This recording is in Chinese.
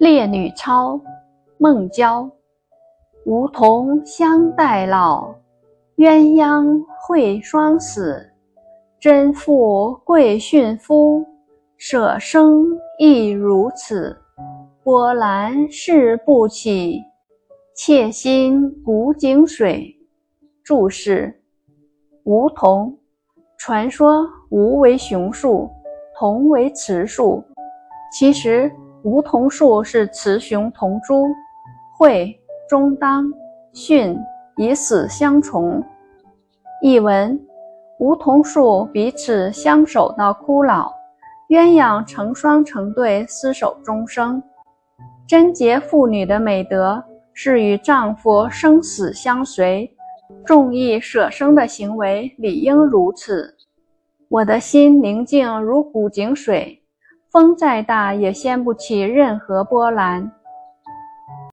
烈女操，孟郊。梧桐相待老，鸳鸯会双死。真妇贵殉夫，舍生亦如此。波澜誓不起，妾心古井水。注释：梧桐，传说梧为雄树，桐为雌树，其实梧桐树是雌雄同株。会中当，殉以死相从。译文：梧桐树彼此相守到枯老，鸳鸯成双成对厮守终生。贞洁妇女的美德是与丈夫生死相随。重义舍生的行为理应如此。我的心宁静如古井水，风再大也掀不起任何波澜。